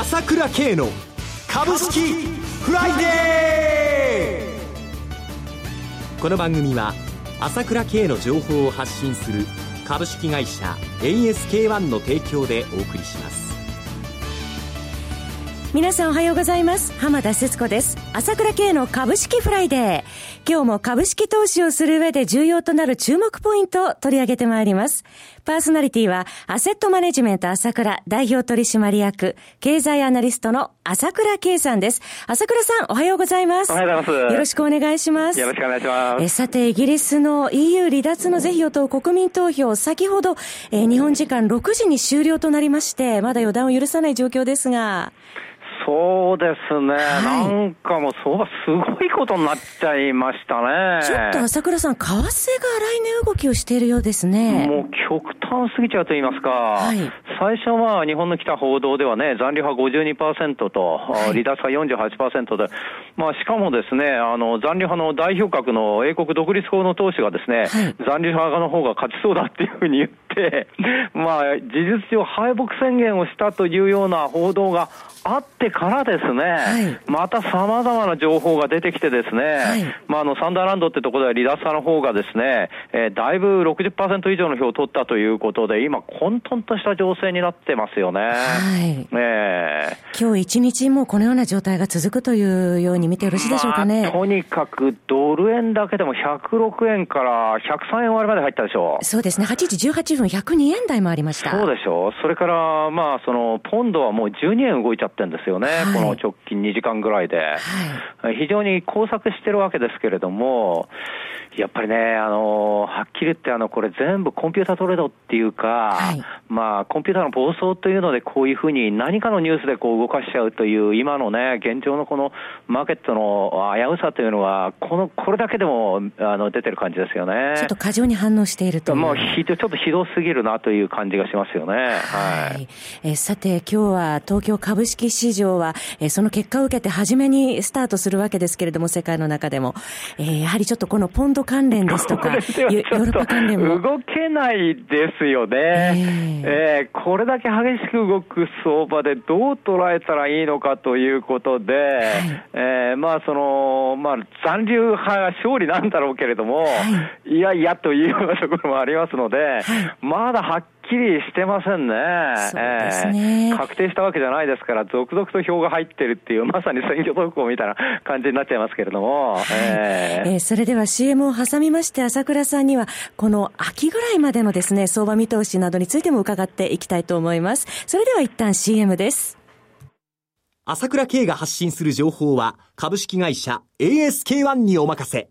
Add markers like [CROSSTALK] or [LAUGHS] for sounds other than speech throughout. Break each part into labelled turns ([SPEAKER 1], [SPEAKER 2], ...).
[SPEAKER 1] 朝倉慶の株式フライデー。この番組は朝倉慶の情報を発信する株式会社 ASK-1 の提供でお送りします。
[SPEAKER 2] 皆さんおはようございます。浜田節子です。朝倉慶の株式フライデー。今日も株式投資をする上で重要となる注目ポイントを取り上げてまいります。パーソナリティはアセットマネジメント朝倉代表取締役経済アナリストの朝倉慶さんです。朝倉さんおはようございます。
[SPEAKER 3] おはようございます。
[SPEAKER 2] よろしくお願いします。
[SPEAKER 3] よろしくお願いします。
[SPEAKER 2] えさてイギリスの EU 離脱の是非を問う国民投票先ほど、え日本時間6時に終了となりましてまだ予断を許さない状況ですが
[SPEAKER 3] そうですね、はい、なんかもう相場すごいことになっちゃいましたね。
[SPEAKER 2] ちょっと朝倉さん、為替が来年動きをしているようですね。
[SPEAKER 3] もう極端すぎちゃうと言いますか、はい、最初は日本の来た報道ではね、残留派52%と、はい、離脱派48%で、まあしかもですね、あの残留派の代表格の英国独立法の党首がですね、はい、残留派の方が勝ちそうだっていうふうに言って、まあ事実上敗北宣言をしたというような報道があってからですね、はい、また様々な情報が出てきてですね、はい、まあ、あの、サンダーランドってところでは離脱派の方がですね、えー、だいぶ60%以上の票を取ったということで、今、混沌とした情勢になってますよね。はい。
[SPEAKER 2] えー、今日一日もこのような状態が続くというように見てよろしいでしょうかね。
[SPEAKER 3] まあ、とにかくドル円だけでも106円から103円割まで入ったでしょ
[SPEAKER 2] う。そうですね。8時18分102円台もありました。
[SPEAKER 3] そうでしょう。それから、まあ、その、ポンドはもう12円動いちゃってるんですよね。はい、この直近2時間ぐらいで。はい、非常に工作してるわけですけれども、やっぱりね、あの、はっきり言って、あの、これ全部コンピュータートレードっていうか、はい、まあ、コンピューターの暴走というので、こういうふうに何かのニュースでこう動かしちゃうという、今のね、現状のこのマーケットの危うさというのは、この、これだけでも、あの、出てる感じですよね。
[SPEAKER 2] ちょっと過剰に反応していると
[SPEAKER 3] もう、ひちょっとひどすぎるなという感じがしますよね。はい。
[SPEAKER 2] はい、えさて、今日は東京株式市場は、えその結果を受けて初めにスタートするわけですけれども、世界の中でも。えー、やはりちょっとこのポンド関連ですとか、[LAUGHS] ヨーロッパ関連も。
[SPEAKER 3] 動けないですよね。えー、えー、これだけ激しく動く相場でどう捉えたらいいのかということで、はい、えー、まあその、まあ残留派が勝利なんだろうけれども、はい、いやいやというようなところもありますので、はい、まだはっきりしてませんね。
[SPEAKER 2] そうですね、
[SPEAKER 3] えー、確定したわけじゃないですから、続々と票が入ってるっていう、[LAUGHS] まさに選挙特報みたいな感じになっちゃいますけれども。はい、
[SPEAKER 2] えー、えー、それでは CM を挟みまして、朝倉さんには、この秋ぐらいまでのですね、相場見通しなどについても伺っていきたいと思います。それでは一旦 CM です。
[SPEAKER 1] 朝倉慶が発信する情報は、株式会社 ASK-1 にお任せ。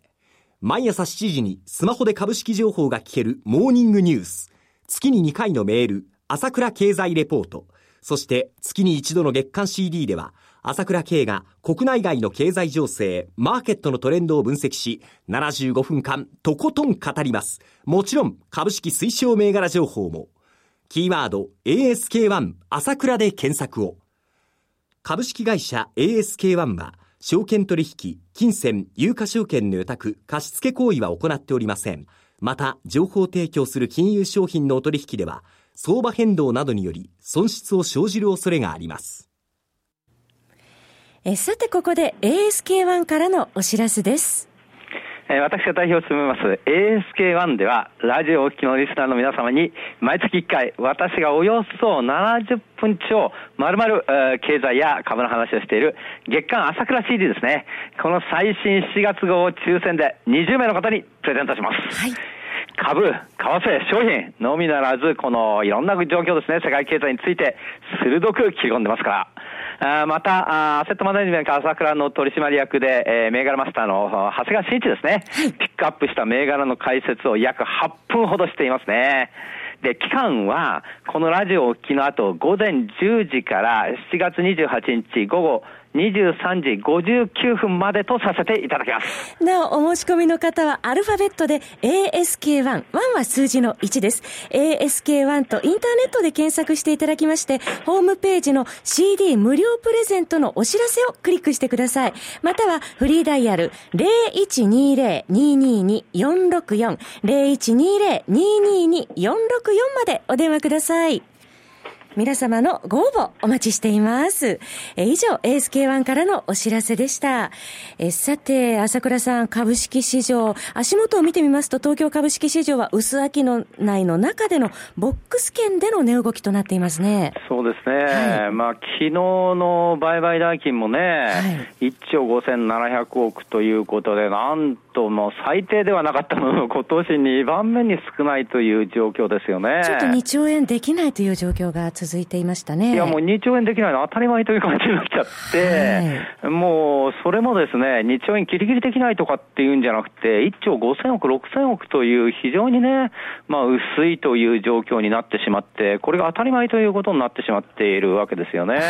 [SPEAKER 1] 毎朝7時にスマホで株式情報が聞けるモーニングニュース。月に2回のメール、朝倉経済レポート、そして月に一度の月間 CD では、朝倉慶が国内外の経済情勢、マーケットのトレンドを分析し、75分間とことん語ります。もちろん株式推奨銘柄情報も。キーワード ASK1 朝倉で検索を。株式会社 ASK1 は、証券取引、金銭、有価証券の予託、貸付行為は行っておりません。また、情報提供する金融商品のお取引では、相場変動などにより損失を生じる恐れがあります。
[SPEAKER 2] えさて、ここで ASK1 からのお知らせです。
[SPEAKER 3] え私が代表を務めます ASK1 では、ラジオをお聞きのリスナーの皆様に、毎月1回、私がおよそ70分超、まるまる経済や株の話をしている、月間朝倉 CD ですね。この最新7月号を抽選で20名の方にプレゼントします。はい。株、為替、商品のみならず、このいろんな状況ですね、世界経済について鋭く切り込んでますから。あまた、アセットマネジメント朝倉の取締役で、えー、銘柄マスターの長谷川慎一ですね、ピックアップした銘柄の解説を約8分ほどしていますね。で、期間は、このラジオをお聞きの後、午前10時から7月28日午後23時59分までとさせていただきます。
[SPEAKER 2] なお、お申し込みの方はアルファベットで ASK1。1は数字の1です。ASK1 とインターネットで検索していただきまして、ホームページの CD 無料プレゼントのお知らせをクリックしてください。またはフリーダイヤル0120-222-464 0120-222-464までお電話ください。皆様のご応募お待ちしています。え以上、ASK1 からのお知らせでした。えさて、朝倉さん、株式市場、足元を見てみますと、東京株式市場は薄秋の内の中でのボックス圏での値動きとなっていますね。
[SPEAKER 3] そうですね。はい、まあ、昨日の売買代金もね、はい、1兆5700億ということで、なんともう最低ではなかったもの、[LAUGHS] 今年2番目に少ないという状況ですよね。
[SPEAKER 2] ちょっと2兆円できないという状況が続いていましたね。
[SPEAKER 3] いや、もう2兆円できないのは当たり前という感じになっちゃって、はい、もうそれもですね、2兆円ギリギリできないとかっていうんじゃなくて、1兆5000億、6000億という非常にね、まあ薄いという状況になってしまって、これが当たり前ということになってしまっているわけですよね。はい、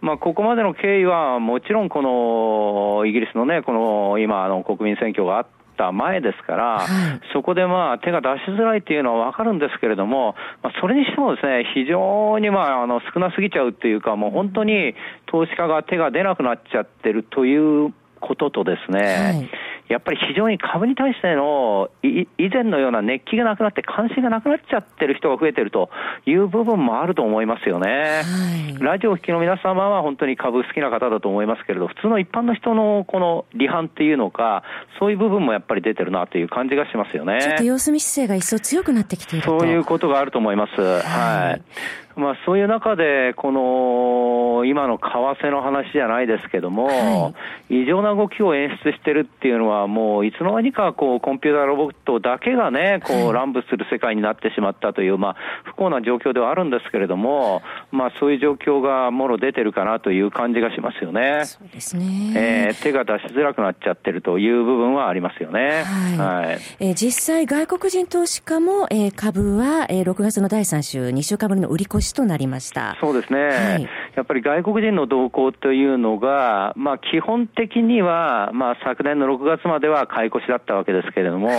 [SPEAKER 3] まあここまでの経緯は、もちろんこのイギリスのね、この今あの国民選挙があって、った前ですから、そこでまあ手が出しづらいっていうのはわかるんですけれども、まあ、それにしてもですね、非常にまああの少なすぎちゃうっていうか、もう本当に投資家が手が出なくなっちゃってるということとですね、はいやっぱり非常に株に対しての以前のような熱気がなくなって関心がなくなっちゃってる人が増えてるという部分もあると思いますよね。はい、ラジオを聴きの皆様は本当に株好きな方だと思いますけれど、普通の一般の人のこの離反っていうのか、そういう部分もやっぱり出てるなという感じがしますよね。
[SPEAKER 2] ちょっと様子見姿勢が一層強くなってきている
[SPEAKER 3] そういうことがあると思います。はい、はいまあ、そういう中で、この今の為替の話じゃないですけども、はい、異常な動きを演出してるっていうのは、もういつの間にかこうコンピューターロボットだけがね、こう乱舞する世界になってしまったという、まあ、不幸な状況ではあるんですけれども、まあ、そういう状況がもろ出てるかなという感じがしますよね。
[SPEAKER 2] そうですね。え
[SPEAKER 3] ー、手が出しづらくなっちゃってるという部分はありますよね。はい。はい、
[SPEAKER 2] えー、実際、外国人投資家も、えー、株は、えー、6月の第3週、2週間ぶりの売り越しとなりました。
[SPEAKER 3] そうですね。はい、やっぱり外国人の動向というのが、まあ基本的には、まあ昨年の6月までは買い越しだったわけですけれども、はい、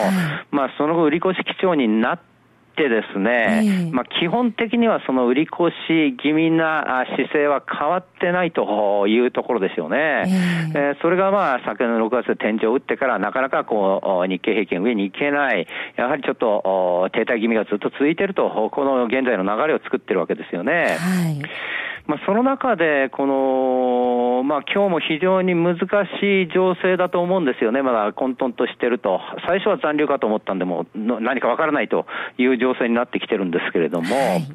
[SPEAKER 3] まあその後売り越し基調になっててですね、まあ、基本的にはその売り越し気味な姿勢は変わってないというところですよね。えー、それがまあ昨年の6月で天井を打ってからなかなかこう日経平均上に行けない、やはりちょっと停滞気味がずっと続いていると、この現在の流れを作ってるわけですよね。はいまあ、その中で、この、まあ、今日も非常に難しい情勢だと思うんですよね、まだ混沌としてると。最初は残留かと思ったんで、も何かわからないという情勢になってきてるんですけれども、はい、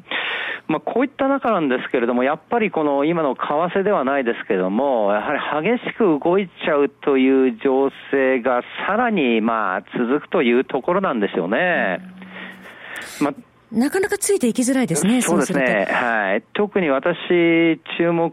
[SPEAKER 3] まあ、こういった中なんですけれども、やっぱりこの今の為替ではないですけれども、やはり激しく動いちゃうという情勢がさらにまあ続くというところなんですよね。
[SPEAKER 2] まあなかなかついていきづらいですね、
[SPEAKER 3] そうですね。はい。特に私、注目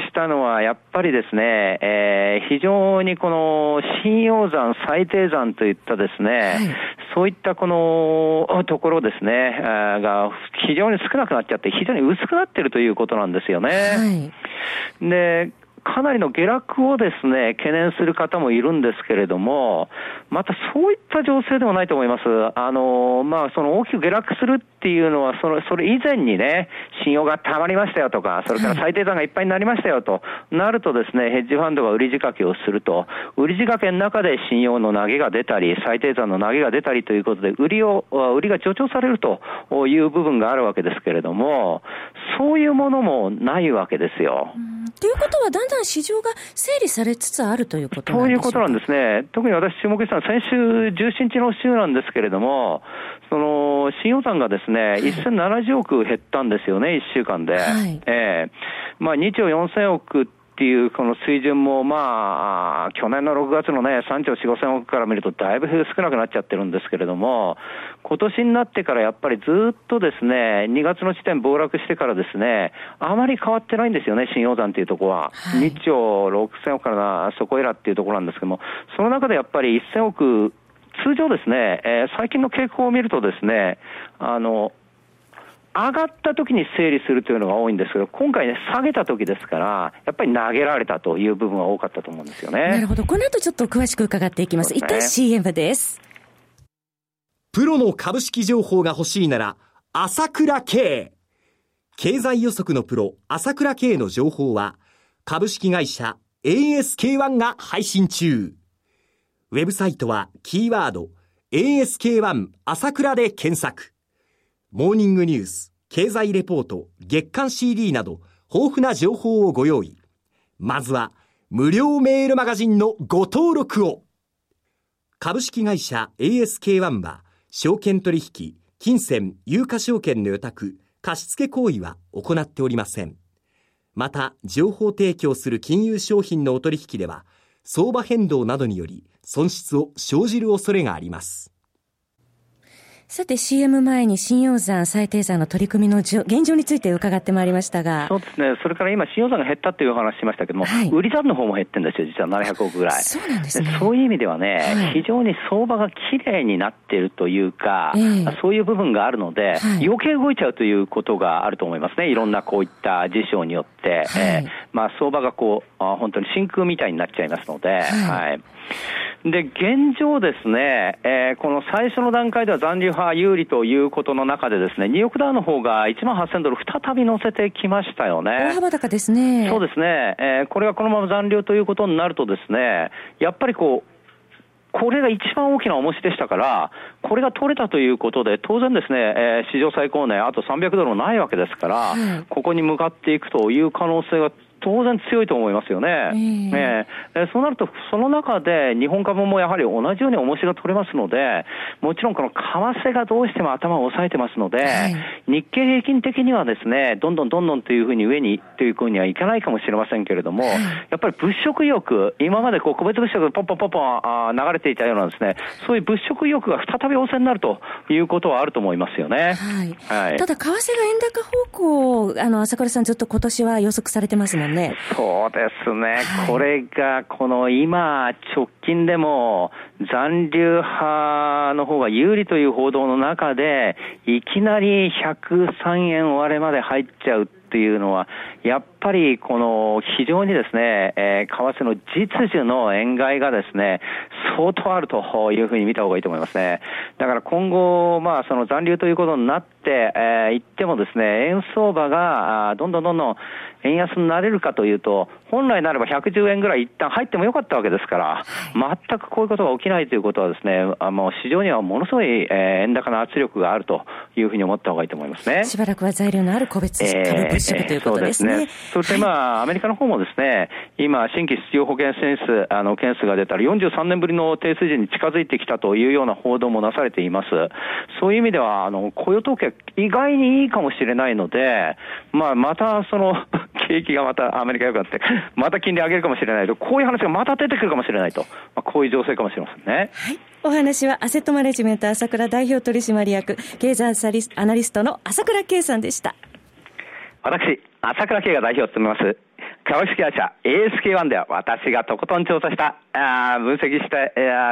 [SPEAKER 3] したのは、やっぱりですね、えー、非常にこの、信用山、最低山といったですね、はい、そういったこの、[LAUGHS] ところですね、が、非常に少なくなっちゃって、非常に薄くなってるということなんですよね。はい。で、かなりの下落をですね、懸念する方もいるんですけれども、またそういった情勢でもないと思います。あの、まあ、その大きく下落するっていうのは、その、それ以前にね、信用が溜まりましたよとか、それから最低算がいっぱいになりましたよと、なるとですね、ヘッジファンドが売り仕掛けをすると、売り仕掛けの中で信用の投げが出たり、最低算の投げが出たりということで、売りを、売りが助長されるという部分があるわけですけれども、そういうものもないわけですよ。
[SPEAKER 2] ということは、だんだん市場が整理されつつあるということなん
[SPEAKER 3] そういうことなんですね。特に私注目したのは先週17日の週なんですけれども、その、新予算がですね、はい、1070億減ったんですよね、1週間で。はい、ええー、まあ2兆4000億っていうこの水準も、まあ、去年の6月のね、3兆4、5千億から見るとだいぶ少なくなっちゃってるんですけれども、今年になってからやっぱりずっとですね、2月の時点暴落してからですね、あまり変わってないんですよね、新陽山っていうところは。はい、2兆6千億からそこへらっていうところなんですけども、その中でやっぱり1000億、通常ですね、えー、最近の傾向を見るとですね、あの、上がった時に整理するというのが多いんですけど、今回ね、下げた時ですから、やっぱり投げられたという部分は多かったと思うんですよね。
[SPEAKER 2] なるほど。この後ちょっと詳しく伺っていきます。すね、一旦 CM です。
[SPEAKER 1] プロの株式情報が欲しいなら、朝倉慶。経済予測のプロ、朝倉慶の情報は、株式会社 ASK1 が配信中。ウェブサイトはキーワード ASK1 朝倉で検索。モーニングニュース、経済レポート、月刊 CD など豊富な情報をご用意。まずは無料メールマガジンのご登録を。株式会社 ASK1 は証券取引、金銭、有価証券の予託、貸付行為は行っておりません。また、情報提供する金融商品のお取引では、相場変動などにより損失を生じる恐れがあります。
[SPEAKER 2] さて CM 前に信用山、最低山の取り組みの現状について伺ってまいりましたが。
[SPEAKER 3] そうですね。それから今、信用山が減ったっていう話しましたけども、はい、売り残の方も減ってるんですよ、実は700億ぐらい。
[SPEAKER 2] そうなんですね。
[SPEAKER 3] そういう意味ではね、はい、非常に相場が綺麗になっているというか、えー、そういう部分があるので、はい、余計動いちゃうということがあると思いますね。いろんなこういった事象によって、はい、えー、まあ相場がこう、あ本当に真空みたいになっちゃいますので、はいで、現状ですね、えー、この最初の段階では残留派有利ということの中でですね、ニューヨークダウの方が1万8000ドル再び乗せてきましたよね。
[SPEAKER 2] 大幅高ですね。
[SPEAKER 3] そうですね。えー、これがこのまま残留ということになるとですね、やっぱりこう、これが一番大きな重しでしたから、これが取れたということで、当然ですね、えー、史上最高値、あと300ドルもないわけですから、はい、ここに向かっていくという可能性が当然強いと思いますよね。えー、えー、そうなると、その中で日本株もやはり同じように重しが取れますので、もちろんこの為替がどうしても頭を押さえてますので、はい、日経平均的にはですね、どんどんどんどんというふうに上にというふうにはいかないかもしれませんけれども、はい、やっぱり物色意欲、今までこう個別物色がポンポンポンポン流れていたようなですね、そういう物色意欲が再び旺盛になるということはあると思いますよね。
[SPEAKER 2] はい。はい、ただ、為替が円高方向、あの、朝倉さんずっと今年は予測されてますもんね。
[SPEAKER 3] そうですね、はい、これがこの今、直近でも残留派の方が有利という報道の中で、いきなり103円割れまで入っちゃうっていうのは、やっぱりこの非常にですね、えー、為替の実需の円買いがですね、相当あるというふうに見た方がいいと思いますね。だから今後、まあその残留ということになって、えー、言ってもですね、円相場がどんどんどんどん円安になれるかというと、本来ならば110円ぐらい一旦入ってもよかったわけですから、全くこういうことが起きないということはですね、あの市場にはものすごい、えー、円高の圧力があるというふうに思った方がいいと思いますね。
[SPEAKER 2] しばらくは材料のある個別株物色ということですね。えー、そうです
[SPEAKER 3] ね。そしてまあ、アメリカの方もですね、今、新規失業保険件数、あの、件数が出たら43年ぶりの低水準に近づいてきたというような報道もなされています。そういう意味では、あの、雇用統計意外にいいかもしれないので、まあ、またその [LAUGHS] 景気がまたアメリカ良くなって、また金利上げるかもしれないと、こういう話がまた出てくるかもしれないと、まあ、こういう情勢かもしれませんね。
[SPEAKER 2] はい。お話はアセットマネジメント朝倉代表取締役、経済アナリストの朝倉圭さんでした。
[SPEAKER 3] 私、朝倉圭が代表を務めます、株式会社 ASK1 では私がとことん調査したあ分析した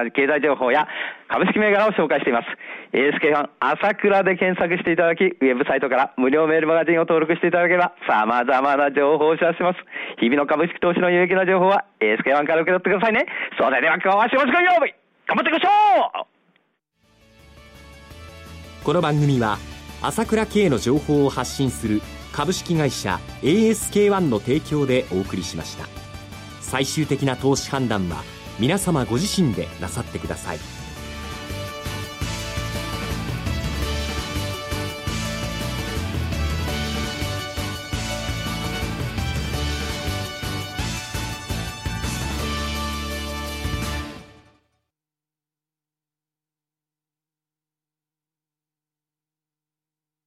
[SPEAKER 3] あ経済情報や株式銘柄を紹介しています。ASK1 朝倉で検索していただき、ウェブサイトから無料メールマガジンを登録していただければ様々な情報をお知らせします。日々の株式投資の有益な情報は ASK1 から受け取ってくださいね。それでは今日は仕事よう頑張っていきましょう
[SPEAKER 1] この番組は朝倉慶の情報を発信する株式会社 ASK-1 の提供でお送りしました。最終的な投資判断は皆様ご自身でなさってください。